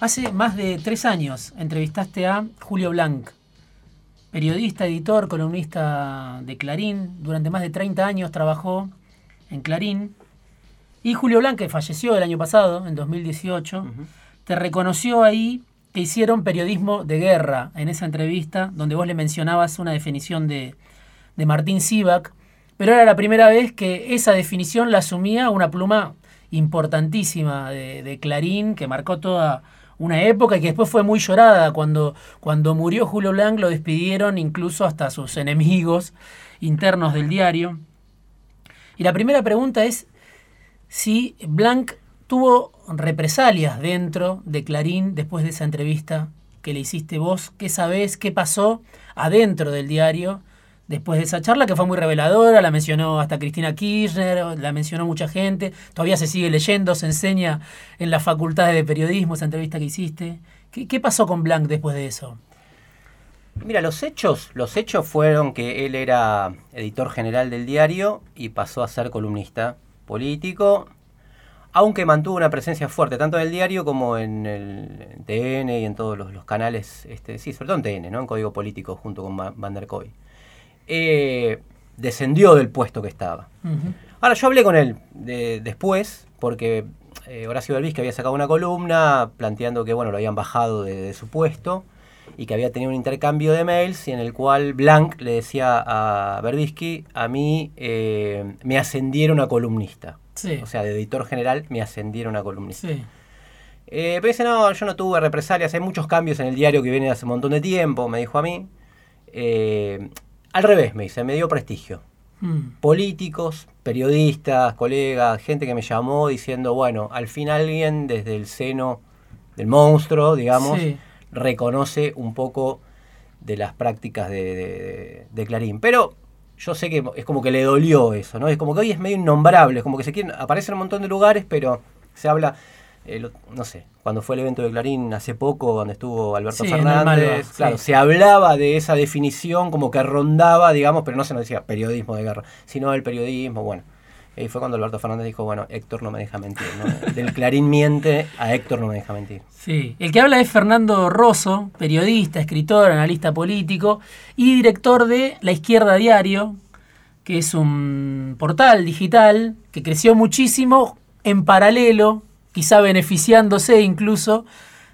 Hace más de tres años entrevistaste a Julio Blanc, periodista, editor, columnista de Clarín. Durante más de 30 años trabajó en Clarín. Y Julio Blanc, que falleció el año pasado, en 2018, te reconoció ahí que hicieron periodismo de guerra en esa entrevista, donde vos le mencionabas una definición de, Martín Sivak, pero era la primera vez que esa definición la asumía una pluma importantísima de, Clarín, que marcó toda una época que después fue muy llorada. Cuando, cuando murió Julio Blanc lo despidieron incluso hasta sus enemigos internos del diario. Y la primera pregunta es si Blanc tuvo represalias dentro de Clarín después de esa entrevista que le hiciste vos. ¿Qué sabés? ¿Qué pasó adentro del diario? Después de esa charla que fue muy reveladora, la mencionó hasta Cristina Kirchner, la mencionó mucha gente, todavía se sigue leyendo, se enseña en las facultades de periodismo esa entrevista que hiciste. ¿Qué, pasó con Blanc después de eso? Mira, los hechos, los hechos fueron que él era editor general del diario y pasó a ser columnista político aunque mantuvo una presencia fuerte tanto en el diario como en el TN y en todos los, canales, este, sí, sobre todo en TN, ¿no? en Código Político junto con Van der Koy. Eh, descendió del puesto que estaba. Ahora, yo hablé con él después, porque eh, Horacio que había sacado una columna planteando que bueno, lo habían bajado de, su puesto y que había tenido un intercambio de mails y en el cual Blanc le decía a Berbisky, a mí eh, me ascendieron a columnista. O sea, de editor general me ascendieron a columnista. Sí. Eh, pero dice, no, yo no tuve represalias, hay muchos cambios en el diario que vienen hace un montón de tiempo, me dijo a mí. Eh, al revés, me dice, me dio prestigio. Hmm. Políticos, periodistas, colegas, gente que me llamó diciendo, bueno, al fin alguien desde el seno del monstruo, digamos, reconoce un poco de las prácticas de, de Clarín. Pero yo sé que es como que le dolió eso, ¿no? Es como que hoy es medio innombrable, es como que se quieren, aparece en un montón de lugares, pero se habla, no sé, cuando fue el evento de Clarín hace poco, donde estuvo Alberto Fernández, claro, se hablaba de esa definición como que rondaba, digamos, pero no se nos decía periodismo de guerra, sino el periodismo, bueno. Y fue cuando Alberto Fernández dijo, bueno, Héctor no me deja mentir, ¿no? Del Clarín miente a Héctor no me deja mentir. Sí, el que habla es Fernando Rosso, periodista, escritor, analista político y director de La Izquierda Diario, que es un portal digital que creció muchísimo en paralelo, quizá beneficiándose incluso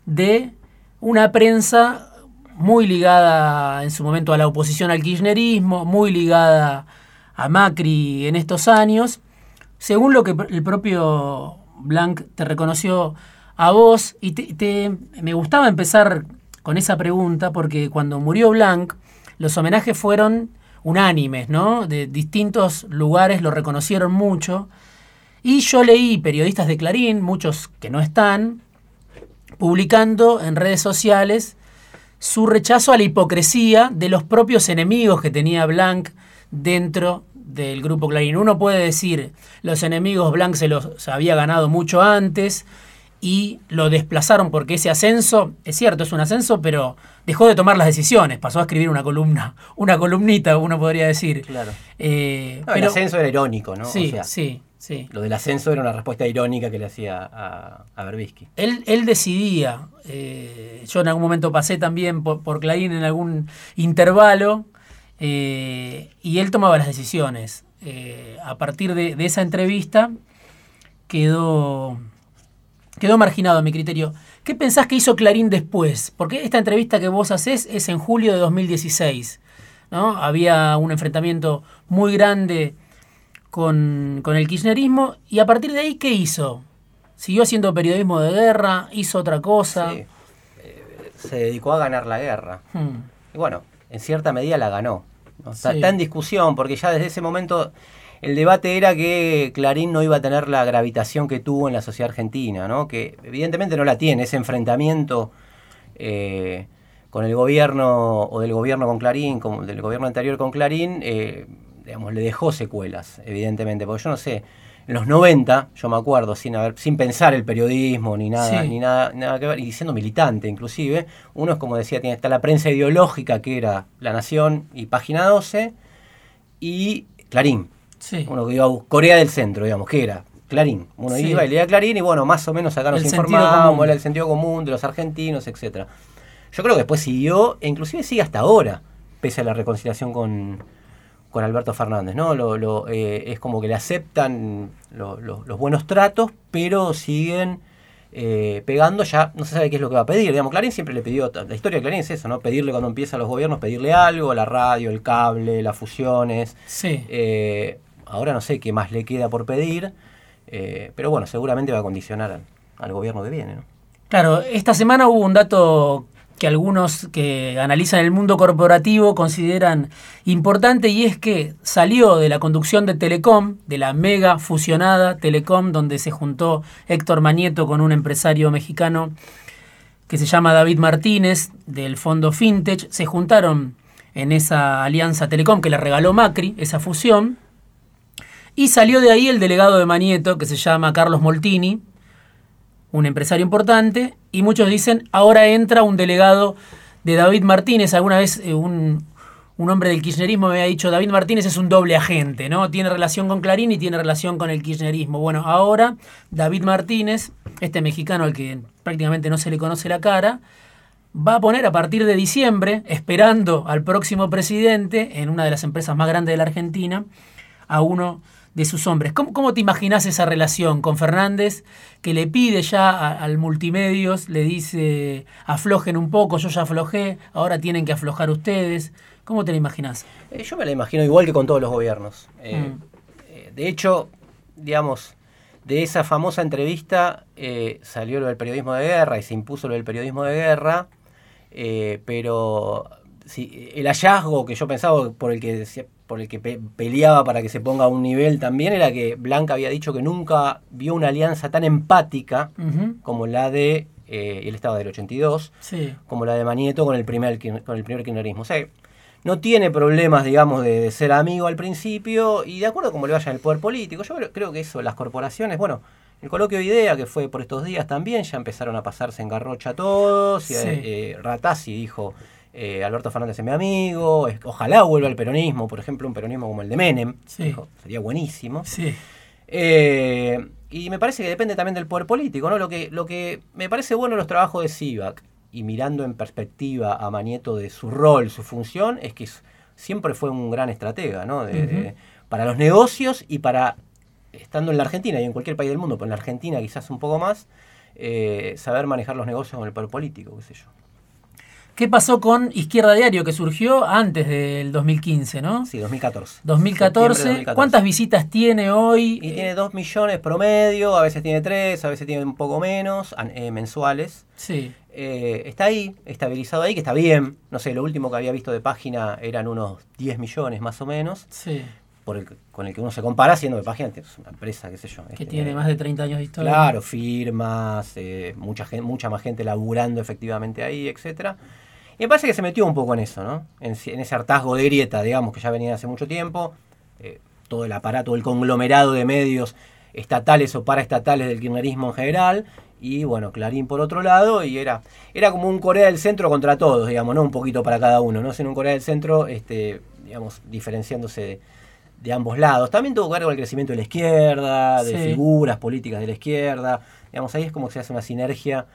de una prensa muy ligada en su momento a la oposición al kirchnerismo, muy ligada a Macri en estos años, según lo que el propio Blanc te reconoció a vos, y te, me gustaba empezar con esa pregunta porque cuando murió Blanc, los homenajes fueron unánimes, ¿no? De distintos lugares lo reconocieron mucho. Y yo leí periodistas de Clarín, muchos que no están, publicando en redes sociales su rechazo a la hipocresía de los propios enemigos que tenía Blanc dentro del grupo Clarín. Uno puede decir, los enemigos Blanc se los había ganado mucho antes y lo desplazaron porque ese ascenso, es cierto, es un ascenso, pero dejó de tomar las decisiones, pasó a escribir una columna, una columnita, uno podría decir. Claro. Eh, el ascenso era irónico, ¿no? Sí, sí, sí. Lo del ascenso era una respuesta irónica que le hacía a, a Berbisky. Él, él decidía, eh, yo en algún momento pasé también por, por Clarín en algún intervalo, eh, y él tomaba las decisiones. Eh, a partir de, esa entrevista quedó, quedó marginado a mi criterio. ¿Qué pensás que hizo Clarín después? Porque esta entrevista que vos hacés es en julio de 2016. ¿no? Había un enfrentamiento muy grande con, con el kirchnerismo y a partir de ahí, ¿qué hizo? ¿Siguió haciendo periodismo de guerra? ¿Hizo otra cosa? Eh, se dedicó a ganar la guerra. Hmm. Y bueno, en cierta medida la ganó. Está, en discusión, porque ya desde ese momento el debate era que Clarín no iba a tener la gravitación que tuvo en la sociedad argentina, ¿no? que evidentemente no la tiene, ese enfrentamiento eh, con el gobierno o del gobierno con Clarín, como del gobierno anterior con Clarín, eh, digamos, le dejó secuelas, evidentemente, porque yo no sé, en los 90, yo me acuerdo, sin haber, sin pensar el periodismo ni nada, ni nada, nada que ver, y siendo militante inclusive, uno es como decía, tiene está la prensa ideológica que era La Nación y Página 12, y Clarín. Uno que iba a Corea del Centro, digamos, que era Clarín. Uno iba y leía Clarín y bueno, más o menos acá nos informábamos, era el sentido común de los argentinos, etcétera. Yo creo que después siguió, e inclusive sigue hasta ahora, pese a la reconciliación con, con Alberto Fernández, ¿no? Lo, eh, es como que le aceptan los buenos tratos, pero siguen eh, pegando, ya no se sabe qué es lo que va a pedir. Digamos, Clarín siempre le pidió, la historia de Clarín es eso, ¿no? Pedirle cuando empiezan los gobiernos, pedirle algo, la radio, el cable, las fusiones. Sí. Eh, ahora no sé qué más le queda por pedir, pero bueno, seguramente va a condicionar al, al gobierno que viene, ¿no? Claro, esta semana hubo un dato que algunos que analizan el mundo corporativo consideran importante y es que salió de la conducción de Telecom, de la mega fusionada Telecom, donde se juntó Héctor Manieto con un empresario mexicano que se llama David Martínez del fondo Fintech, se juntaron en esa alianza Telecom que le regaló Macri, esa fusión, y salió de ahí el delegado de Manieto que se llama Carlos Moltini, un empresario importante, y muchos dicen, ahora entra un delegado de David Martínez. Alguna vez eh, un, hombre del kirchnerismo me había dicho, David Martínez es un doble agente, ¿no? Tiene relación con Clarín y tiene relación con el kirchnerismo. Bueno, ahora David Martínez, este mexicano al que prácticamente no se le conoce la cara, va a poner a partir de diciembre, esperando al próximo presidente en una de las empresas más grandes de la Argentina, a uno de sus hombres. ¿Cómo, te imaginas esa relación con Fernández que le pide ya al multimedios, le dice aflojen un poco, yo ya aflojé, ahora tienen que aflojar ustedes? ¿Cómo te la imaginas? Eh, yo me la imagino igual que con todos los gobiernos. Eh, mm. eh, de hecho, digamos, de esa famosa entrevista salió lo del periodismo de guerra y se impuso lo del periodismo de guerra, pero el hallazgo que yo pensaba por el que por el que peleaba para que se ponga a un nivel también era que Blanca había dicho que nunca vio una alianza tan empática como la de eh, él estaba del 82 como la de Manieto con el primer con el primer kirchnerismo. O sea no tiene problemas digamos de, ser amigo al principio y de acuerdo a cómo le vaya el poder político. Yo creo, que eso las corporaciones bueno el coloquio de idea que fue por estos días también ya empezaron a pasarse en garrocha todos y, eh, Ratazzi dijo eh, Alberto Fernández es mi amigo, ojalá vuelva al peronismo, por ejemplo, un peronismo como el de Menem, sería buenísimo. Eh, y me parece que depende también del poder político, ¿no? Lo que, lo que me parece bueno los trabajos de Sivak, y mirando en perspectiva a Manieto de su rol, su función, es que siempre fue un gran estratega, ¿no? para los negocios y para, estando en la Argentina y en cualquier país del mundo, pero en la Argentina quizás un poco más, eh, saber manejar los negocios con el poder político, qué sé yo. ¿Qué pasó con Izquierda Diario, que surgió antes del 2015, ¿no? Sí, 2014. 2014. ¿Cuántas visitas tiene hoy? Y tiene 2 millones promedio, a veces tiene 3, a veces tiene un poco menos, eh, mensuales. Sí. Eh, está ahí, estabilizado ahí, que está bien. No sé, lo último que había visto de página eran unos 10 millones más o menos. Sí. Por el, con el que uno se compara, siendo de página, es una empresa, qué sé yo. Que este, tiene más de 30 años de historia. Claro, firmas, eh, mucha, gente, mucha más gente laburando efectivamente ahí, etcétera. Y me parece que se metió un poco en eso, ¿no? En, ese hartazgo de grieta, digamos, que ya venía hace mucho tiempo. Eh, todo el aparato, el conglomerado de medios estatales o paraestatales del kirchnerismo en general. Y bueno, Clarín por otro lado, y era, era como un Corea del Centro contra todos, digamos, ¿no? Un poquito para cada uno, ¿no? Sino un Corea del Centro, este, digamos, diferenciándose de, ambos lados. También tuvo que ver con el crecimiento de la izquierda, de figuras políticas de la izquierda. Digamos, ahí es como que se hace una sinergia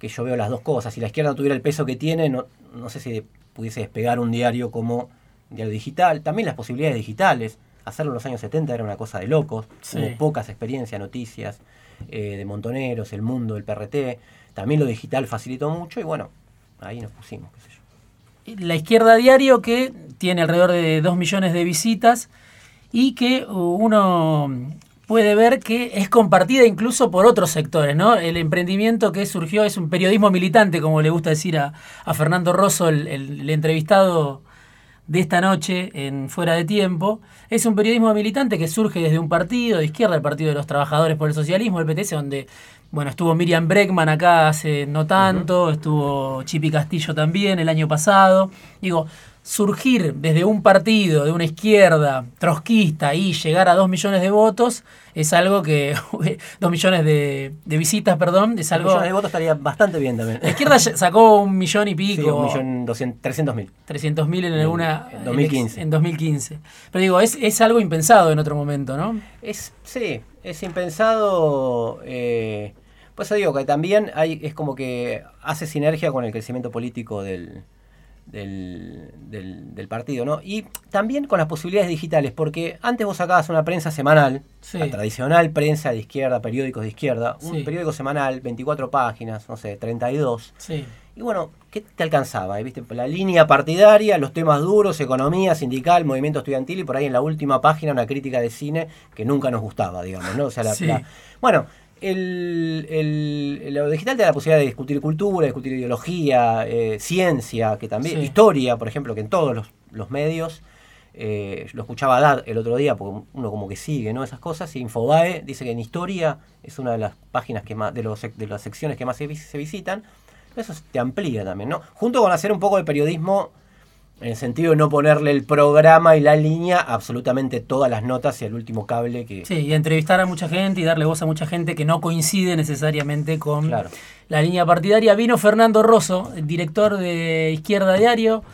que yo veo las dos cosas. Si la izquierda tuviera el peso que tiene, no, no sé si pudiese despegar un diario como diario digital. También las posibilidades digitales. Hacerlo en los años 70 era una cosa de locos. Hubo pocas experiencias, noticias eh, de Montoneros, El Mundo, el PRT. También lo digital facilitó mucho y bueno, ahí nos pusimos, qué sé yo. La izquierda diario que tiene alrededor de 2 millones de visitas y que uno puede ver que es compartida incluso por otros sectores, ¿no? El emprendimiento que surgió es un periodismo militante, como le gusta decir a, Fernando Rosso, el, entrevistado de esta noche en Fuera de Tiempo. Es un periodismo militante que surge desde un partido de izquierda, el Partido de los Trabajadores por el Socialismo, el PTS, donde bueno, estuvo Miriam Breckman acá hace no tanto, estuvo Chipi Castillo también el año pasado. Digo, surgir desde un partido, de una izquierda trotskista y llegar a dos millones de votos es algo que. dos millones de, visitas, perdón. Es algo. millones de votos estaría bastante bien también. La izquierda sacó un millón y pico. Sí, un millón doscientos, trescientos mil. Trescientos mil en alguna. En 2015. En 2015. Pero digo, es, es algo impensado en otro momento, ¿no? Es, sí, es impensado. Eh, pues digo que también hay, es como que hace sinergia con el crecimiento político del del, del, partido, ¿no? Y también con las posibilidades digitales, porque antes vos sacabas una prensa semanal, la tradicional prensa de izquierda, periódicos de izquierda, un periódico semanal, 24 páginas, no sé, 32. Sí. Y bueno, ¿qué te alcanzaba? ¿Viste? La línea partidaria, los temas duros, economía, sindical, movimiento estudiantil y por ahí en la última página una crítica de cine que nunca nos gustaba, digamos, ¿no? O sea, la, bueno, el, el, lo digital te da la posibilidad de discutir cultura, discutir ideología, eh, ciencia, que también, historia, por ejemplo, que en todos los, medios, eh, lo escuchaba Dad el otro día, porque uno como que sigue, ¿no? Esas cosas, y Infobae dice que en historia es una de las páginas que más, de, los, de las secciones que más se, se visitan, eso te amplía también, ¿no? Junto con hacer un poco de periodismo en el sentido de no ponerle el programa y la línea absolutamente todas las notas y el último cable que... Sí, y entrevistar a mucha gente y darle voz a mucha gente que no coincide necesariamente con la línea partidaria. Vino Fernando Rosso, director de Izquierda Diario,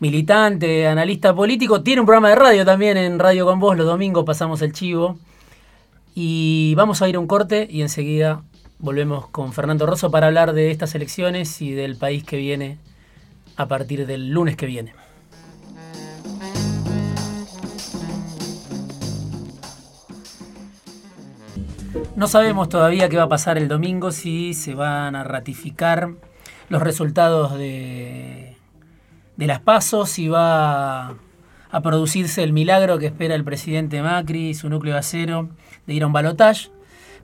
militante, analista político. Tiene un programa de radio también en Radio con Vos, los domingos pasamos el chivo. Y vamos a ir a un corte y enseguida volvemos con Fernando Rosso para hablar de estas elecciones y del país que viene a partir del lunes que viene. No sabemos todavía qué va a pasar el domingo, si se van a ratificar los resultados de, de las pasos, si va a producirse el milagro que espera el presidente Macri y su núcleo acero de ir a un balotaje.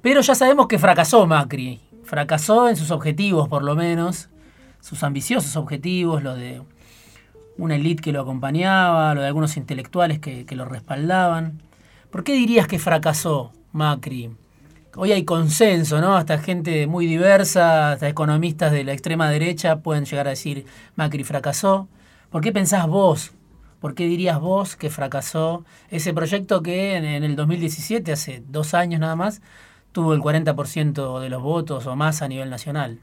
Pero ya sabemos que fracasó Macri, fracasó en sus objetivos por lo menos, sus ambiciosos objetivos, lo de una élite que lo acompañaba, lo de algunos intelectuales que, que lo respaldaban. ¿Por qué dirías que fracasó Macri? Hoy hay consenso, ¿no? Hasta gente muy diversa, hasta economistas de la extrema derecha pueden llegar a decir Macri fracasó. ¿Por qué pensás vos? ¿Por qué dirías vos que fracasó ese proyecto que en, el 2017, hace dos años nada más, tuvo el 40% de los votos o más a nivel nacional?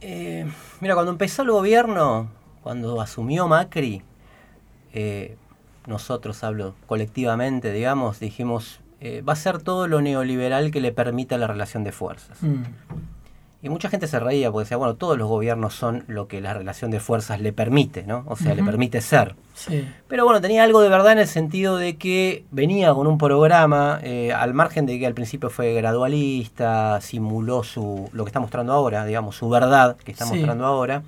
Eh, mira, cuando empezó el gobierno, cuando asumió Macri, eh, nosotros hablo colectivamente, digamos, dijimos, eh, va a ser todo lo neoliberal que le permita la relación de fuerzas. Mm. Y mucha gente se reía porque decía, bueno, todos los gobiernos son lo que la relación de fuerzas le permite, ¿no? O sea, le permite ser. Pero bueno, tenía algo de verdad en el sentido de que venía con un programa, eh, al margen de que al principio fue gradualista, simuló su lo que está mostrando ahora, digamos, su verdad que está mostrando ahora.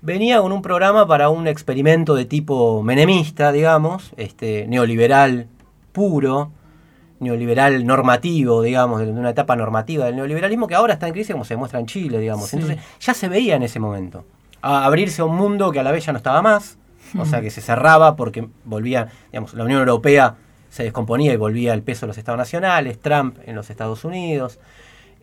Venía con un programa para un experimento de tipo menemista, digamos, este, neoliberal puro, neoliberal normativo, digamos, de una etapa normativa del neoliberalismo que ahora está en crisis como se demuestra en Chile, digamos. Entonces ya se veía en ese momento. A abrirse a un mundo que a la vez ya no estaba más, o sea que se cerraba porque volvía, digamos, la Unión Europea se descomponía y volvía el peso de los estados nacionales, Trump en los Estados Unidos,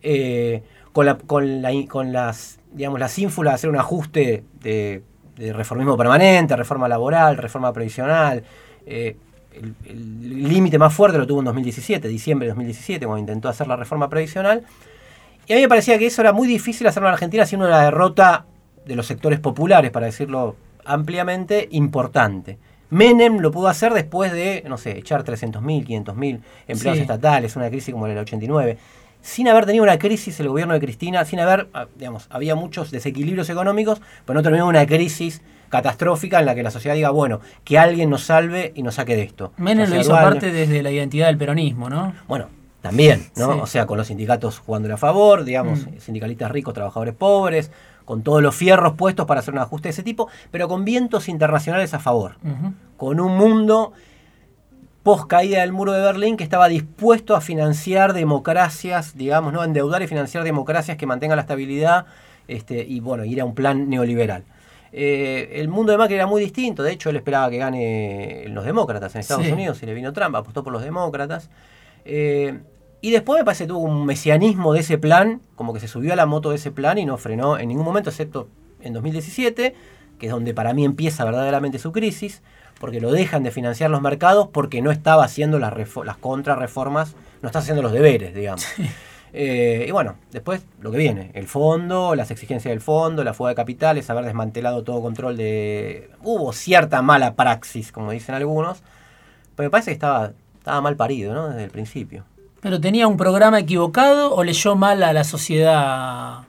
eh, con, la, con, la, con las, digamos, las ínfulas de hacer un ajuste de, reformismo permanente, reforma laboral, reforma previsional, eh, el límite más fuerte lo tuvo en 2017, diciembre de 2017, cuando intentó hacer la reforma previsional. Y a mí me parecía que eso era muy difícil hacerlo en Argentina, siendo una derrota de los sectores populares, para decirlo ampliamente, importante. Menem lo pudo hacer después de, no sé, echar 300.000, 500.000 empleados estatales, una crisis como la del 89. Sin haber tenido una crisis el gobierno de Cristina, sin haber, ah, digamos, había muchos desequilibrios económicos, pero no terminó una crisis catastrófica en la que la sociedad diga, bueno, que alguien nos salve y nos saque de esto. Menem lo hizo parte desde la identidad del peronismo, ¿no? Bueno, también, ¿no? O sea, con los sindicatos jugándole a favor, digamos, mm. sindicalistas ricos, trabajadores pobres, con todos los fierros puestos para hacer un ajuste de ese tipo, pero con vientos internacionales a favor, con un mundo post caída del muro de Berlín que estaba dispuesto a financiar democracias, digamos, ¿no? endeudar y financiar democracias que mantengan la estabilidad este, y bueno, ir a un plan neoliberal. Eh, el mundo de Macri era muy distinto, de hecho él esperaba que gane los demócratas en Estados Unidos y le vino Trump, apostó por los demócratas. Eh, y después me parece que tuvo un mesianismo de ese plan, como que se subió a la moto de ese plan y no frenó en ningún momento, excepto en 2017, que es donde para mí empieza verdaderamente su crisis, porque lo dejan de financiar los mercados porque no estaba haciendo las, las contrarreformas, no está haciendo los deberes, digamos. Eh, y bueno, después lo que viene, el fondo, las exigencias del fondo, la fuga de capitales, haber desmantelado todo control de... Hubo cierta mala praxis, como dicen algunos, pero me parece que estaba, estaba mal parido, ¿no? Desde el principio. ¿Pero tenía un programa equivocado o leyó mal a la sociedad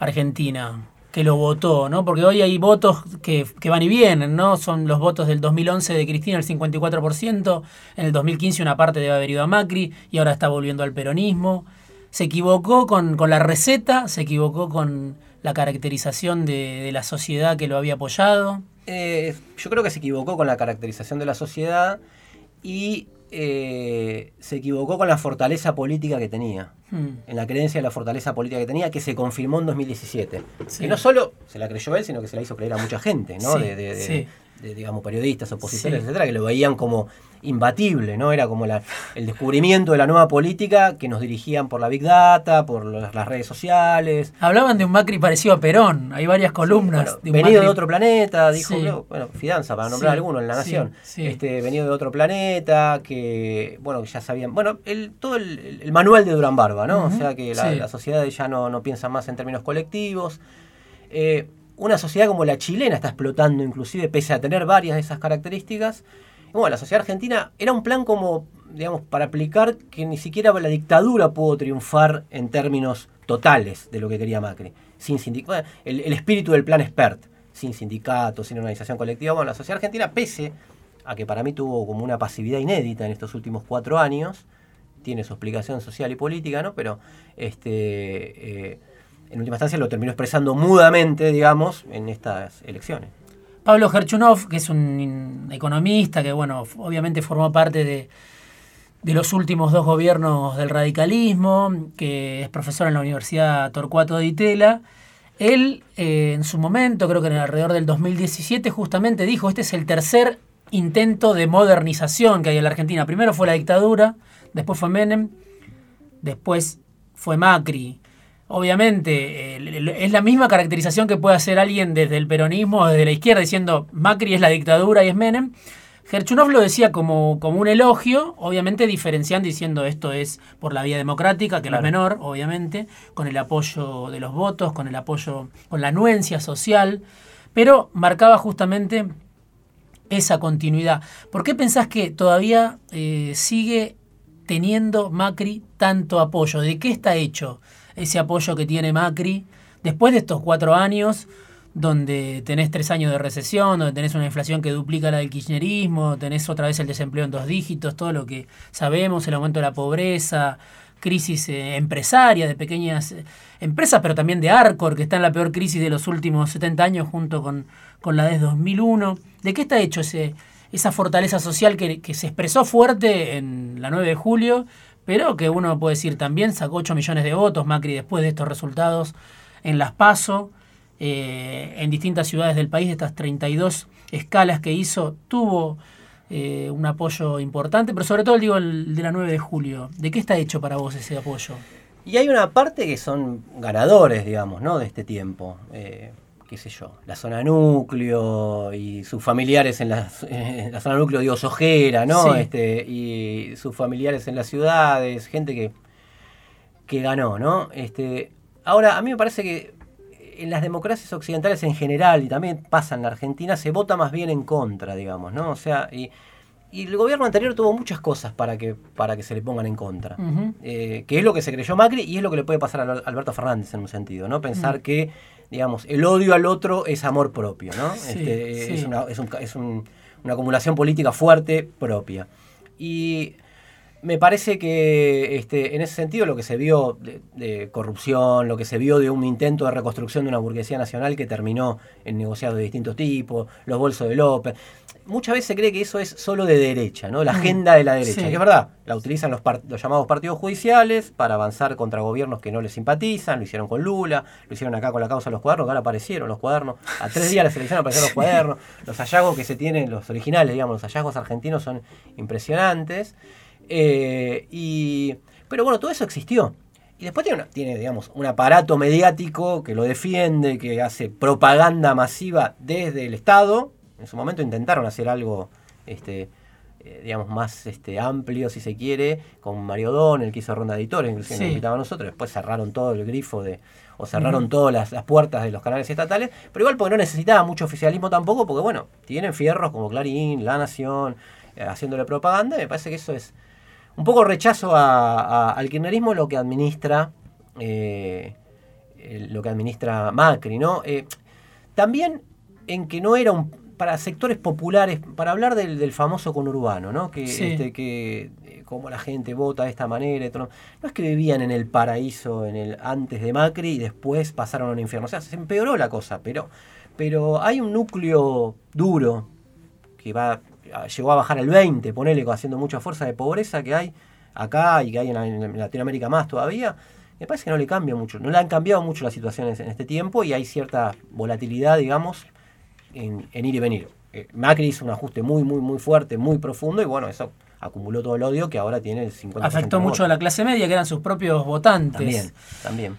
argentina que lo votó, ¿no? Porque hoy hay votos que, que, van y vienen, ¿no? Son los votos del 2011 de Cristina el 54%, en el 2015 una parte debe haber ido a Macri y ahora está volviendo al peronismo se equivocó con, la receta, se equivocó con la caracterización de, la sociedad que lo había apoyado. Eh, yo creo que se equivocó con la caracterización de la sociedad y eh, se equivocó con la fortaleza política que tenía, hmm. en la creencia de la fortaleza política que tenía, que se confirmó en 2017. Y no solo se la creyó él, sino que se la hizo creer a mucha gente, ¿no? de, digamos, periodistas, opositores, etcétera, que lo veían como imbatible, ¿no? Era como la, el descubrimiento de la nueva política que nos dirigían por la Big Data, por las redes sociales. Hablaban de un Macri parecido a Perón, hay varias columnas. venido de otro planeta, dijo, bueno, Fidanza, para nombrar alguno en La Nación, este venido de otro planeta, que, bueno, ya sabían, bueno, el, todo el, manual de Durán Barba, ¿no? O sea que la, sociedad ya no, no piensa más en términos colectivos. Eh, una sociedad como la chilena está explotando inclusive, pese a tener varias de esas características, bueno, la sociedad argentina era un plan como, digamos, para aplicar que ni siquiera la dictadura pudo triunfar en términos totales de lo que quería Macri. Sin el, espíritu del plan expert, sin sindicatos, sin organización colectiva. Bueno, la sociedad argentina, pese a que para mí tuvo como una pasividad inédita en estos últimos cuatro años, tiene su explicación social y política, ¿no? Pero este, eh, en última instancia lo terminó expresando mudamente, digamos, en estas elecciones. Pablo Gerchunov, que es un economista que, bueno, obviamente formó parte de, los últimos dos gobiernos del radicalismo, que es profesor en la Universidad Torcuato de Itela, él eh, en su momento, creo que en alrededor del 2017, justamente dijo, este es el tercer intento de modernización que hay en la Argentina. Primero fue la dictadura, después fue Menem, después fue Macri. Obviamente, es la misma caracterización que puede hacer alguien desde el peronismo o desde la izquierda diciendo Macri es la dictadura y es Menem. Gerchunov lo decía como, como un elogio, obviamente diferenciando diciendo esto es por la vía democrática, que no es menor, obviamente, con el apoyo de los votos, con el apoyo, con la anuencia social, pero marcaba justamente esa continuidad. ¿Por qué pensás que todavía eh, sigue teniendo Macri tanto apoyo? ¿De qué está hecho? Ese apoyo que tiene Macri, después de estos cuatro años, donde tenés tres años de recesión, donde tenés una inflación que duplica la del kirchnerismo, tenés otra vez el desempleo en dos dígitos, todo lo que sabemos, el aumento de la pobreza, crisis eh, empresaria de pequeñas eh, empresas, pero también de Arcor, que está en la peor crisis de los últimos 70 años junto con, con la de 2001. ¿De qué está hecho ese, esa fortaleza social que, que se expresó fuerte en la 9 de julio? Pero que uno puede decir también sacó 8 millones de votos Macri después de estos resultados en las PASO, eh, en distintas ciudades del país, de estas 32 escalas que hizo, tuvo eh, un apoyo importante, pero sobre todo digo, el de la 9 de julio. ¿De qué está hecho para vos ese apoyo? Y hay una parte que son ganadores, digamos, ¿no? de este tiempo. Eh, qué sé yo, la zona núcleo y sus familiares en la, zona núcleo, digo, Sojera, ¿no? Este, y sus familiares en las ciudades, gente que, que ganó, ¿no? Este, ahora, a mí me parece que en las democracias occidentales en general, y también pasa en la Argentina, se vota más bien en contra, digamos, ¿no? O sea, y, el gobierno anterior tuvo muchas cosas para que, para que se le pongan en contra. Eh, que es lo que se creyó Macri y es lo que le puede pasar a Alberto Fernández en un sentido, ¿no? Pensar que digamos, el odio al otro es amor propio, ¿no? Este, es, una, es, un, es una acumulación política fuerte propia. Y me parece que este, en ese sentido lo que se vio de, corrupción, lo que se vio de un intento de reconstrucción de una burguesía nacional que terminó en negociados de distintos tipos, los bolsos de López, muchas veces se cree que eso es solo de derecha, ¿no? La mm. agenda de la derecha. Y es verdad, la utilizan los, los, llamados partidos judiciales para avanzar contra gobiernos que no les simpatizan, lo hicieron con Lula, lo hicieron acá con la causa de los cuadernos, que ahora aparecieron los cuadernos, a tres días de la selección aparecieron los cuadernos, los hallazgos que se tienen, los originales, digamos, los hallazgos argentinos son impresionantes. Eh, y, pero bueno, todo eso existió. Y después tiene, tiene, digamos, un aparato mediático que lo defiende, que hace propaganda masiva desde el Estado. En su momento intentaron hacer algo este, eh, digamos, más este, amplio, si se quiere, con Mario Don, el que hizo Ronda Editores, inclusive nos invitaba a nosotros, después cerraron todo el grifo de, o cerraron todas las, las, puertas de los canales estatales, pero igual porque no necesitaba mucho oficialismo tampoco, porque bueno, tienen fierros como Clarín, La Nación, eh, haciéndole propaganda, y me parece que eso es un poco rechazo al kirchnerismo lo que administra, eh, lo que administra Macri, ¿no? también en que no era un, para sectores populares, para hablar del, famoso conurbano, ¿no? Que, este, que eh, cómo la gente vota de esta manera. No, es que vivían en el paraíso en el antes de Macri y después pasaron a un infierno. O sea, se empeoró la cosa, pero, pero hay un núcleo duro que va llegó a bajar el 20, ponele, haciendo mucha fuerza de pobreza que hay acá y que hay en, Latinoamérica más todavía. Me parece que no le cambia mucho, no le han cambiado mucho las situaciones en este tiempo y hay cierta volatilidad, digamos, en, ir y venir. Eh, Macri hizo un ajuste muy, muy, muy fuerte, muy profundo y bueno, eso acumuló todo el odio que ahora tiene el 50%. Afectó mucho a la clase media, que eran sus propios votantes. También, también.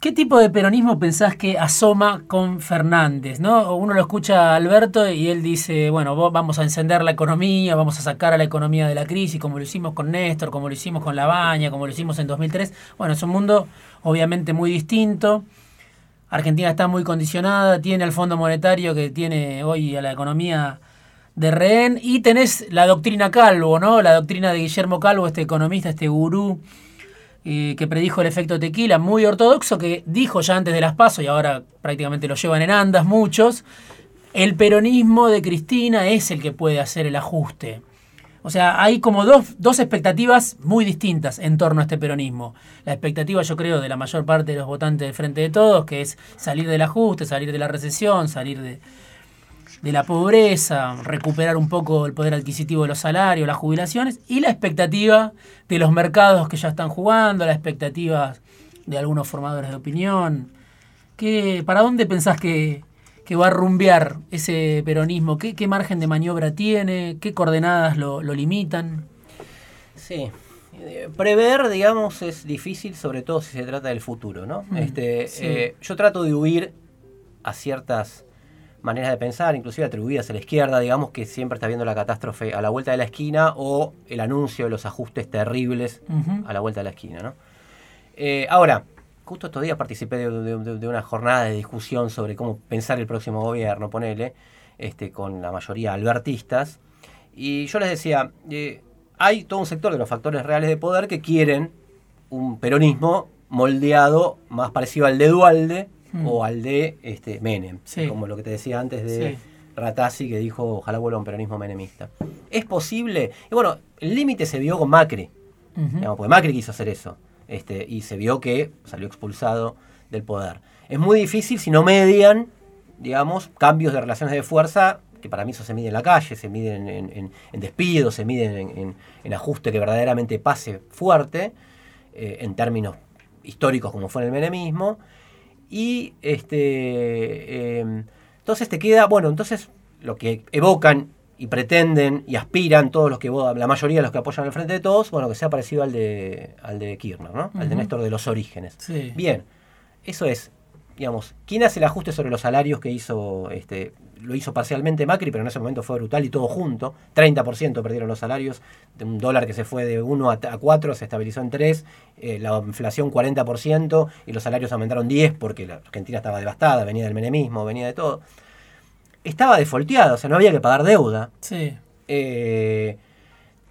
¿Qué tipo de peronismo pensás que asoma con Fernández? ¿no? Uno lo escucha a Alberto y él dice, bueno, vamos a encender la economía, vamos a sacar a la economía de la crisis, como lo hicimos con Néstor, como lo hicimos con La Baña, como lo hicimos en 2003. Bueno, es un mundo obviamente muy distinto. Argentina está muy condicionada, tiene el Fondo Monetario que tiene hoy a la economía de rehén y tenés la doctrina Calvo, ¿no? La doctrina de Guillermo Calvo, este economista, este gurú eh, que predijo el efecto tequila, muy ortodoxo, que dijo ya antes de las pasos y ahora prácticamente lo llevan en andas muchos, el peronismo de Cristina es el que puede hacer el ajuste. O sea, hay como dos, dos, expectativas muy distintas en torno a este peronismo. La expectativa, yo creo, de la mayor parte de los votantes de Frente de Todos, que es salir del ajuste, salir de la recesión, salir de, de la pobreza, recuperar un poco el poder adquisitivo de los salarios, las jubilaciones, y la expectativa de los mercados que ya están jugando, la expectativa de algunos formadores de opinión. ¿Qué, ¿Para dónde pensás que, que va a rumbear ese peronismo? ¿Qué, margen de maniobra tiene? ¿Qué coordenadas lo, limitan? Sí, eh, prever, digamos, es difícil, sobre todo si se trata del futuro, ¿no? Mm, este, eh, yo trato de huir a ciertas maneras de pensar, inclusive atribuidas a la izquierda, digamos que siempre está viendo la catástrofe a la vuelta de la esquina o el anuncio de los ajustes terribles a la vuelta de la esquina, ¿no? Eh, ahora, justo estos días participé de, una jornada de discusión sobre cómo pensar el próximo gobierno, ponele, este, con la mayoría albertistas. Y yo les decía, eh, hay todo un sector de los factores reales de poder que quieren un peronismo moldeado más parecido al de Dualde hmm. o al de este, Menem, como lo que te decía antes de Ratazzi que dijo ojalá vuelva un peronismo menemista. ¿Es posible? Y bueno, el límite se vio con Macri, porque Macri quiso hacer eso. Este, y se vio que salió expulsado del poder. Es muy difícil si no median, digamos, cambios de relaciones de fuerza, que para mí eso se mide en la calle, se mide en, despidos, se mide en, ajuste que verdaderamente pase fuerte, eh, en términos históricos como fue en el menemismo. Y este, em, entonces te queda, bueno, entonces lo que evocan y pretenden y aspiran todos los que la mayoría de los que apoyan al frente de todos, bueno, que sea parecido al de, al de Kirchner, ¿no? Al de Néstor de los orígenes. Bien, eso es, digamos, ¿quién hace el ajuste sobre los salarios que hizo, este, lo hizo parcialmente Macri, pero en ese momento fue brutal y todo junto, 30% perdieron los salarios, de un dólar que se fue de 1 a 4 se estabilizó en 3, eh, la inflación 40% y los salarios aumentaron 10 porque la Argentina estaba devastada, venía del menemismo, venía de todo estaba defolteado, o sea, no había que pagar deuda. Sí. Eh,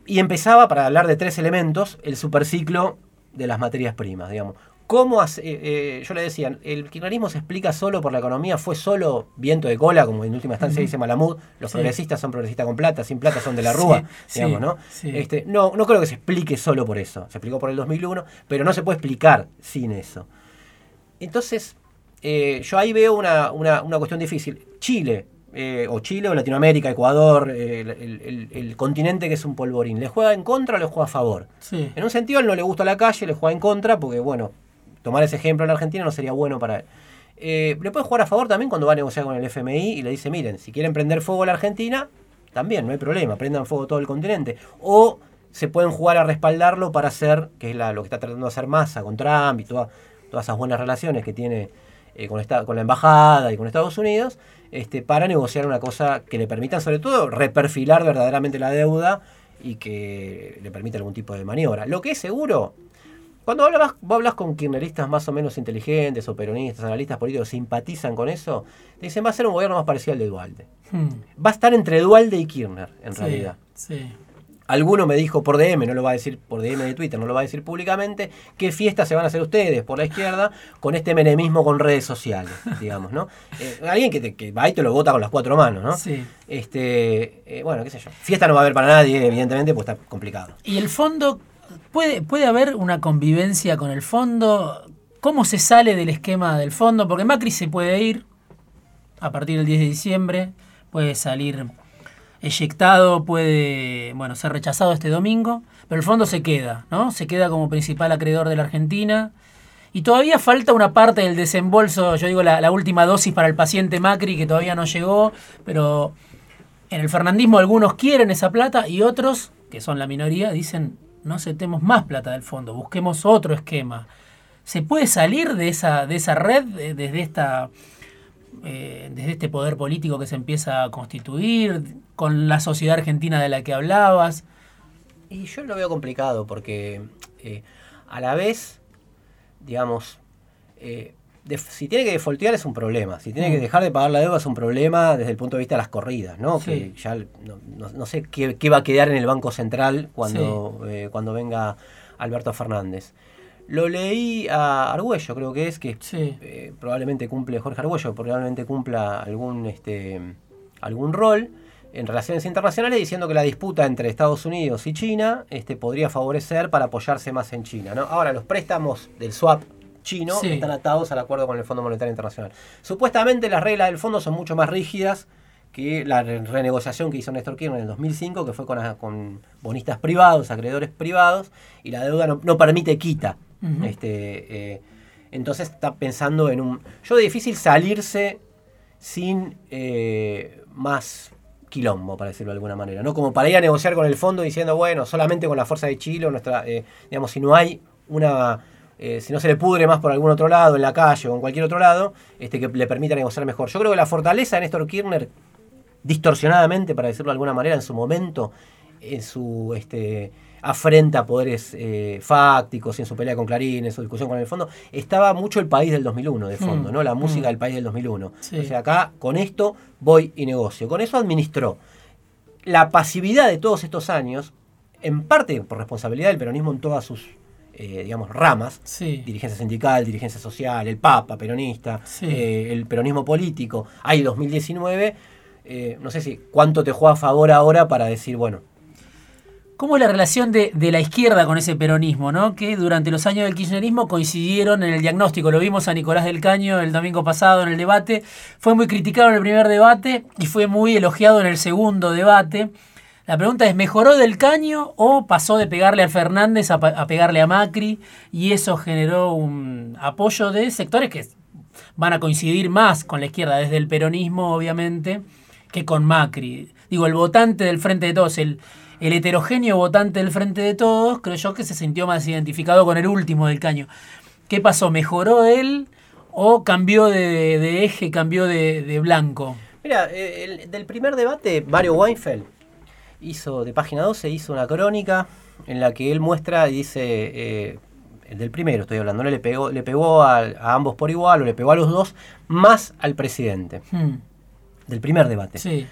y empezaba, para hablar de tres elementos, el superciclo de las materias primas, digamos. ¿Cómo hace, eh, eh, yo le decía, el kirchnerismo se explica solo por la economía, fue solo viento de cola, como en última instancia dice Malamud, los progresistas son progresistas con plata, sin plata son de la rúa, digamos, ¿no? Este, ¿no? No creo que se explique solo por eso, se explicó por el 2001, pero no se puede explicar sin eso. Entonces, yo ahí veo una, una, una cuestión difícil. Chile, eh, o Chile o Latinoamérica, Ecuador, eh, el, continente que es un polvorín, ¿le juega en contra o le juega a favor? En un sentido, él no le gusta la calle, le juega en contra, porque bueno, tomar ese ejemplo en Argentina no sería bueno para él. Eh, le puede jugar a favor también cuando va a negociar con el FMI y le dice, miren, si quieren prender fuego a la Argentina, también, no hay problema, prendan fuego todo el continente. O se pueden jugar a respaldarlo para hacer, que es la, lo que está tratando de hacer Massa con Trump y toda- todas esas buenas relaciones que tiene eh, con, esta- con la embajada y con Estados Unidos, este, para negociar una cosa que le permitan, sobre todo, reperfilar verdaderamente la deuda y que le permita algún tipo de maniobra. Lo que es seguro, cuando hablas, vos hablas con kirchneristas más o menos inteligentes o peronistas, analistas políticos, simpatizan con eso, te dicen va a ser un gobierno más parecido al de Dualde. Hmm, Va a estar entre Dualde y Kirchner, en sí, realidad. Sí. Alguno me dijo por DM, no lo va a decir por DM de Twitter, no lo va a decir públicamente, qué fiestas se van a hacer ustedes por la izquierda con este menemismo con redes sociales, digamos, ¿no? Eh, alguien que, te- que va y te lo vota con las cuatro manos, ¿no? Sí. Este, eh, bueno, qué sé yo. Fiesta no va a haber para nadie, evidentemente, pues está complicado. ¿Y el fondo? ¿Puede, ¿Puede haber una convivencia con el fondo? ¿Cómo se sale del esquema del fondo? Porque Macri se puede ir a partir del 10 de diciembre, puede salir eyectado, puede bueno, ser rechazado este domingo, pero el fondo se queda, ¿no? Se queda como principal acreedor de la Argentina. Y todavía falta una parte del desembolso, yo digo la, última dosis para el paciente Macri que todavía no llegó, pero en el fernandismo algunos quieren esa plata y otros, que son la minoría, dicen no aceptemos más plata del fondo, busquemos otro esquema. ¿Se puede salir de esa, de esa red desde esta eh, desde este poder político que se empieza a constituir, con la sociedad argentina de la que hablabas? Y yo lo veo complicado porque eh, a la vez, digamos, eh, si tiene que defoltear es un problema, si tiene que Mm. dejar de pagar la deuda es un problema desde el punto de vista de las corridas, ¿no? Sí. Que ya no, no- no sé qué, qué va a quedar en el Banco Central cuando, eh, cuando venga Alberto Fernández. Lo leí a Argüello, creo que es, que Sí. eh, probablemente cumple, Jorge Argüello, probablemente cumpla algún, este, algún rol en relaciones internacionales diciendo que la disputa entre Estados Unidos y China este, podría favorecer para apoyarse más en China. ¿no? Ahora, los préstamos del swap chino Sí. están atados al acuerdo con el Fondo Monetario Internacional. Supuestamente las reglas del fondo son mucho más rígidas que la re- renegociación que hizo Néstor Kirchner en el 2005, que fue con, con bonistas privados, acreedores privados, y la deuda no, no permite quita. Este, eh, entonces está pensando en un... Yo de difícil salirse sin eh, más quilombo, para decirlo de alguna manera, ¿no? Como para ir a negociar con el fondo diciendo, bueno, solamente con la fuerza de Chile, nuestra, eh, digamos, si no hay una... si no se le pudre más por algún otro lado, en la calle o en cualquier otro lado, este, que le permita negociar mejor. Yo creo que la fortaleza de Néstor Kirchner, distorsionadamente, para decirlo de alguna manera, en su momento, en su este, afrenta a poderes eh, fácticos, en su pelea con Clarín, en su discusión con el fondo, estaba mucho el país del 2001 de fondo, Mm, ¿no? La música mm. del país del 2001. Sí. O sea, acá con esto voy y negocio. Con eso administró. La pasividad de todos estos años, en parte por responsabilidad del peronismo en todas sus, eh, digamos, ramas, Sí. dirigencia sindical, dirigencia social, el Papa, peronista, Sí. eh, el peronismo político, hay 2019, eh, no sé si cuánto te juega a favor ahora para decir, bueno, ¿Cómo es la relación de, la izquierda con ese peronismo, ¿no? que durante los años del kirchnerismo coincidieron en el diagnóstico? Lo vimos a Nicolás del Caño el domingo pasado en el debate. Fue muy criticado en el primer debate y fue muy elogiado en el segundo debate. La pregunta es, ¿mejoró del Caño o pasó de pegarle a Fernández a, a pegarle a Macri? Y eso generó un apoyo de sectores que van a coincidir más con la izquierda, desde el peronismo, obviamente, que con Macri. Digo, el votante del Frente de Todos, el, el heterogéneo votante del Frente de Todos, creo yo que se sintió más identificado con el último del caño. ¿Qué pasó? ¿Mejoró él o cambió de, de eje, cambió de, de blanco? Mira, eh, el- del primer debate, Mario Weinfeld hizo, de página 12, hizo una crónica en la que él muestra y dice, eh, el del primero estoy hablando, ¿no? le pegó, le pegó a, a ambos por igual, o le pegó a los dos, más al presidente, Hmm, del primer debate. sí.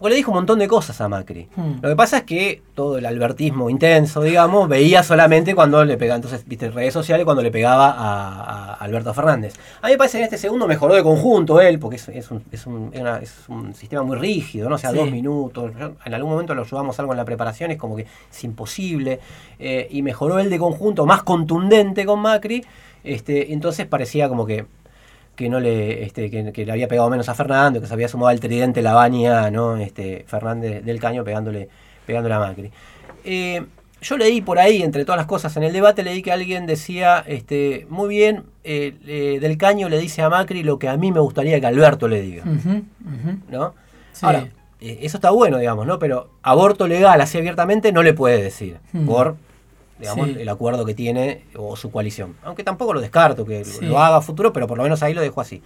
Porque le dijo un montón de cosas a Macri. Hmm. Lo que pasa es que todo el albertismo intenso, digamos, veía solamente cuando le pegaba, entonces, viste, redes sociales, cuando le pegaba a, a Alberto Fernández. A mí me parece que en este segundo mejoró de conjunto él, porque es, es un, es, un, es una- es un sistema muy rígido, ¿no? O sea, Sí. dos minutos. Yo- en algún momento lo ayudamos algo en la preparación, es como que es imposible. eh, y mejoró él de conjunto, más contundente con Macri. Este, entonces parecía como que que no le este, que, que le había pegado menos a Fernando, que se había sumado al tridente Labaña, ¿no? Este, Fernández del Caño pegándole, pegándole a Macri. Eh, yo leí por ahí, entre todas las cosas, en el debate leí que alguien decía, este, muy bien, eh, eh, del Caño le dice a Macri lo que a mí me gustaría que Alberto le diga. ¿no? Sí. Ahora, eh, eso está bueno, digamos, ¿no? Pero aborto legal así abiertamente no le puede decir Hmm. por digamos, Sí. el acuerdo que tiene o su coalición. Aunque tampoco lo descarto que lo haga a futuro, pero por lo menos ahí lo dejo así.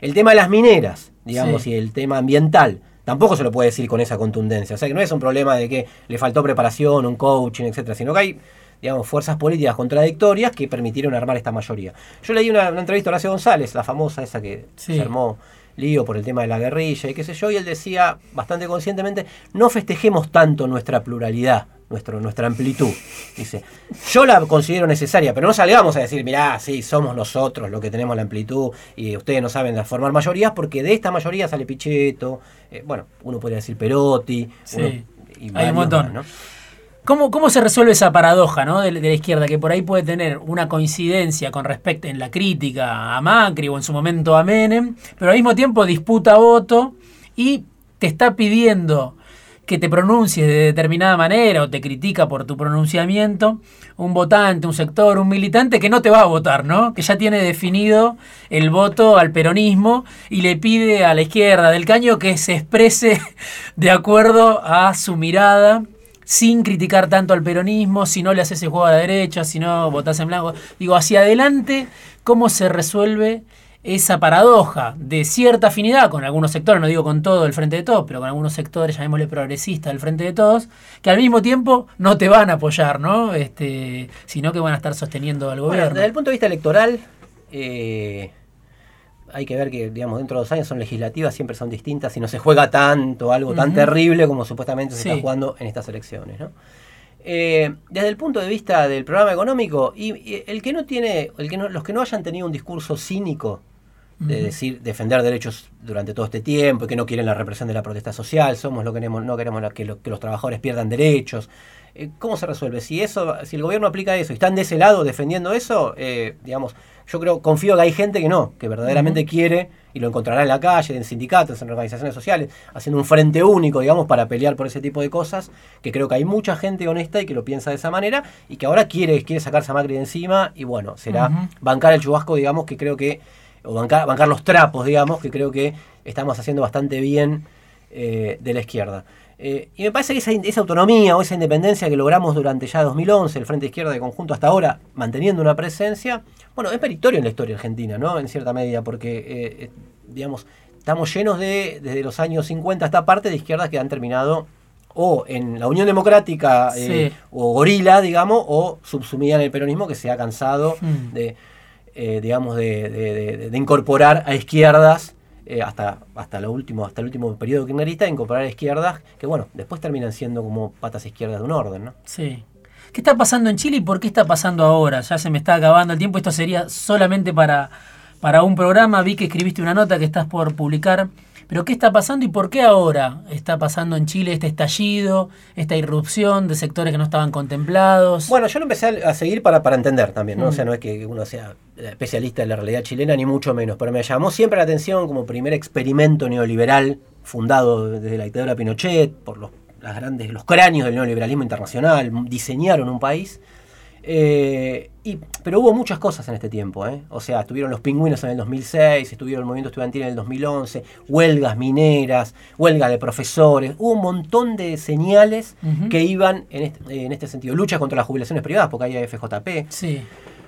El tema de las mineras, digamos, Sí. y el tema ambiental, tampoco se lo puede decir con esa contundencia. O sea que no es un problema de que le faltó preparación, un coaching, etcétera, sino que hay digamos, fuerzas políticas contradictorias que permitieron armar esta mayoría. Yo leí una, una entrevista a Horacio González, la famosa esa que se armó lío por el tema de la guerrilla y qué sé yo, y él decía bastante conscientemente, no festejemos tanto nuestra pluralidad, nuestro, nuestra amplitud. Dice, yo la considero necesaria, pero no salgamos a decir, mirá, sí, somos nosotros los que tenemos la amplitud y ustedes no saben formar mayorías, porque de esta mayoría sale Pichetto, eh, bueno, uno podría decir Perotti, Sí. uno- y Hay un montón. más, ¿no? ¿Cómo, ¿Cómo se resuelve esa paradoja ¿no? de, de la izquierda? Que por ahí puede tener una coincidencia con respecto en la crítica a Macri o en su momento a Menem, pero al mismo tiempo disputa voto y te está pidiendo que te pronuncies de determinada manera o te critica por tu pronunciamiento, un votante, un sector, un militante que no te va a votar, ¿no? Que ya tiene definido el voto al peronismo y le pide a la izquierda del caño que se exprese de acuerdo a su mirada sin criticar tanto al peronismo, si no le haces el juego a la derecha, si no votás en blanco. Digo, hacia adelante, ¿cómo se resuelve esa paradoja de cierta afinidad con algunos sectores, no digo con todo el Frente de Todos, pero con algunos sectores, llamémosle progresistas del Frente de Todos, que al mismo tiempo no te van a apoyar, ¿no? Este, sino que van a estar sosteniendo al Bueno, gobierno. desde el punto de vista electoral, eh, hay que ver que, digamos, dentro de dos años son legislativas, siempre son distintas y no se juega tanto, algo tan terrible como supuestamente se Sí. está jugando en estas elecciones, ¿no? Eh, desde el punto de vista del programa económico, y, y el que no tiene, el que no, los que no hayan tenido un discurso cínico de decir defender derechos durante todo este tiempo y que no quieren la represión de la protesta social, somos lo que queremos, no queremos que, lo- que los trabajadores pierdan derechos. Eh, ¿Cómo se resuelve? Si eso, si el gobierno aplica eso y están de ese lado defendiendo eso, eh, digamos, yo creo, confío que hay gente que no, que verdaderamente quiere y lo encontrará en la calle, en sindicatos, en organizaciones sociales, haciendo un frente único, digamos, para pelear por ese tipo de cosas, que creo que hay mucha gente honesta y que lo piensa de esa manera y que ahora quiere, quiere sacarse a Macri de encima y bueno, será bancar el chubasco, digamos, que creo que, o bancar, bancar los trapos, digamos, que creo que estamos haciendo bastante bien eh, de la izquierda. Eh, y me parece que esa, esa autonomía o esa independencia que logramos durante ya 2011, el Frente Izquierda de conjunto hasta ahora, manteniendo una presencia, bueno, es meritorio en la historia argentina, ¿no? En cierta medida, porque, eh, digamos, estamos llenos de, desde los años 50 esta parte de izquierdas que han terminado o en la Unión Democrática Sí. o gorila, digamos, o subsumida en el peronismo que se ha cansado Mm. de, eh, digamos, de, de- incorporar a izquierdas eh, hasta, hasta, lo último, hasta el último periodo kirchnerista, de incorporar a izquierdas que, bueno, después terminan siendo como patas izquierdas de un orden, ¿no? Sí. ¿Qué está pasando en Chile y por qué está pasando ahora? Ya se me está acabando el tiempo. Esto sería solamente para, para un programa. Vi que escribiste una nota que estás por publicar. Pero ¿qué está pasando y por qué ahora está pasando en Chile este estallido, esta irrupción de sectores que no estaban contemplados? Bueno, yo lo empecé a, seguir para, para entender también, ¿no? Mm. O sea, no es que uno sea especialista en la realidad chilena, ni mucho menos, pero me llamó siempre la atención como primer experimento neoliberal fundado desde la dictadura de Pinochet, por los, las grandes, los cráneos del neoliberalismo internacional, diseñaron un país. Eh, y, pero hubo muchas cosas en este tiempo, ¿eh? o sea, estuvieron los pingüinos en el 2006, estuvieron el movimiento estudiantil en el 2011, huelgas mineras, huelga de profesores, hubo un montón de señales que iban en este, en este sentido, lucha contra las jubilaciones privadas, porque hay FJP. Sí.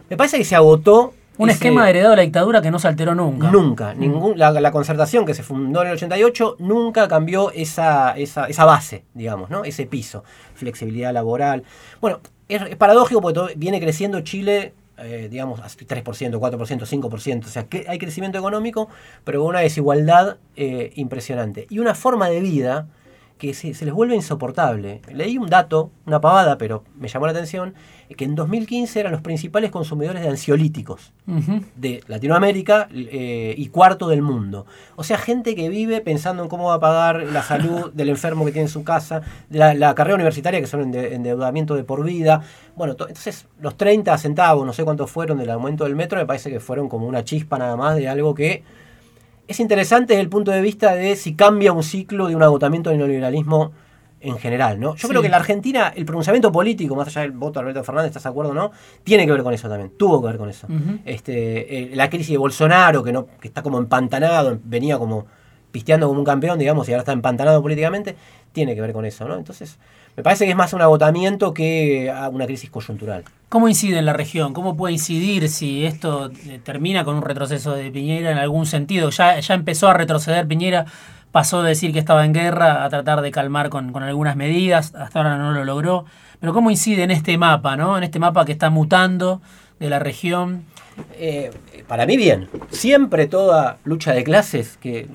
Me parece que se agotó Un ese- esquema heredado de la dictadura que no se alteró nunca. Nunca, ningún, la, la concertación que se fundó en el 88 nunca cambió esa, esa, esa base, digamos, ¿no? Ese piso, flexibilidad laboral. Bueno, es, paradójico porque viene creciendo Chile, eh, digamos, a 3%, 4%, 5%, o sea, que hay crecimiento económico, pero con una desigualdad eh, impresionante. Y una forma de vida que se, se les vuelve insoportable. Leí un dato, una pavada, pero me llamó la atención, que en 2015 eran los principales consumidores de ansiolíticos de Latinoamérica eh, y cuarto del mundo. O sea, gente que vive pensando en cómo va a pagar la salud del enfermo que tiene en su casa, la, la carrera universitaria, que son ende- endeudamiento de por vida. Bueno, to- entonces los 30 centavos, no sé cuántos fueron del aumento del metro, me parece que fueron como una chispa nada más de algo que es interesante desde el punto de vista de si cambia un ciclo de un agotamiento del neoliberalismo en general, ¿no? Yo Sí. creo que en la Argentina el pronunciamiento político, más allá del voto de Alberto Fernández, ¿estás de acuerdo o no? Tiene que ver con eso también, tuvo que ver con eso. Este, eh, la crisis de Bolsonaro, que, no, que está como empantanado, venía como pisteando como un campeón, digamos, y ahora está empantanado políticamente, tiene que ver con eso, ¿no? Entonces, me parece que es más un agotamiento que una crisis coyuntural. ¿Cómo incide en la región? ¿Cómo puede incidir si esto eh, termina con un retroceso de Piñera en algún sentido? Ya, ya empezó a retroceder Piñera, pasó de decir que estaba en guerra a tratar de calmar con, con algunas medidas, hasta ahora no lo logró. Pero ¿cómo incide en este mapa, ¿no? En este mapa que está mutando de la región. Eh, para mí bien. Siempre toda lucha de clases, que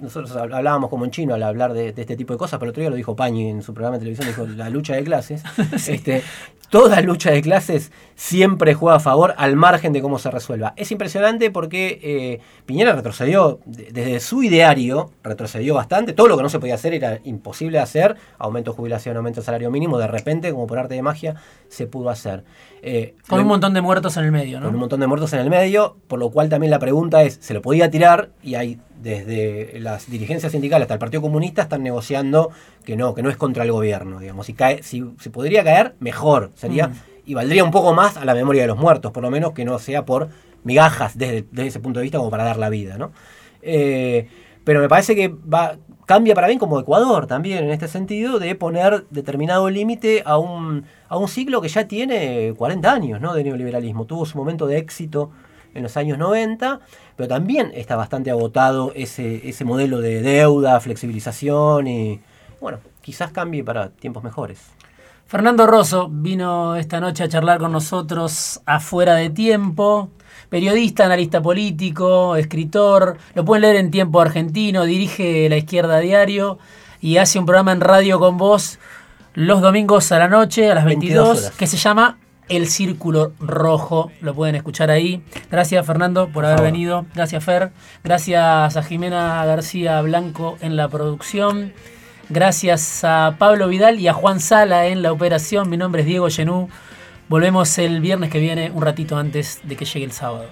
nosotros hablábamos como en chino al hablar de, este tipo de cosas, pero el otro día lo dijo Pañi en su programa de televisión, dijo la lucha de clases. este, toda lucha de clases siempre juega a favor al margen de cómo se resuelva. Es impresionante porque eh, Piñera retrocedió, desde su ideario, retrocedió bastante. Todo lo que no se podía hacer era imposible hacer. Aumento de jubilación, aumento de salario mínimo, de repente, como por arte de magia, se pudo hacer. Eh, con un montón de muertos en el medio, ¿no? Con un montón de muertos en el medio, por lo cual también la pregunta es, ¿se lo podía tirar? Y hay desde las dirigencias sindicales hasta el Partido Comunista están negociando que no, que no es contra el gobierno, digamos. Si cae, si se podría caer, mejor. Sería, y valdría un poco más a la memoria de los muertos, por lo menos que no sea por migajas desde, ese punto de vista como para dar la vida, ¿no? Eh, pero me parece que va, cambia para bien como Ecuador también en este sentido de poner determinado límite a un, a un ciclo que ya tiene 40 años ¿no? de neoliberalismo. Tuvo su momento de éxito en los años 90, pero también está bastante agotado ese, ese modelo de deuda, flexibilización y bueno, quizás cambie para tiempos mejores. Fernando Rosso vino esta noche a charlar con nosotros afuera de tiempo. Periodista, analista político, escritor, lo pueden leer en Tiempo Argentino, dirige La Izquierda Diario y hace un programa en radio con vos los domingos a la noche, a las 22, que se llama el Círculo Rojo. Lo pueden escuchar ahí. Gracias, Fernando, por haber venido. Gracias, Fer. Gracias a Jimena García Blanco en la producción. Gracias a Pablo Vidal y a Juan Sala en la operación. Mi nombre es Diego Genú. Volvemos el viernes que viene, un ratito antes de que llegue el sábado.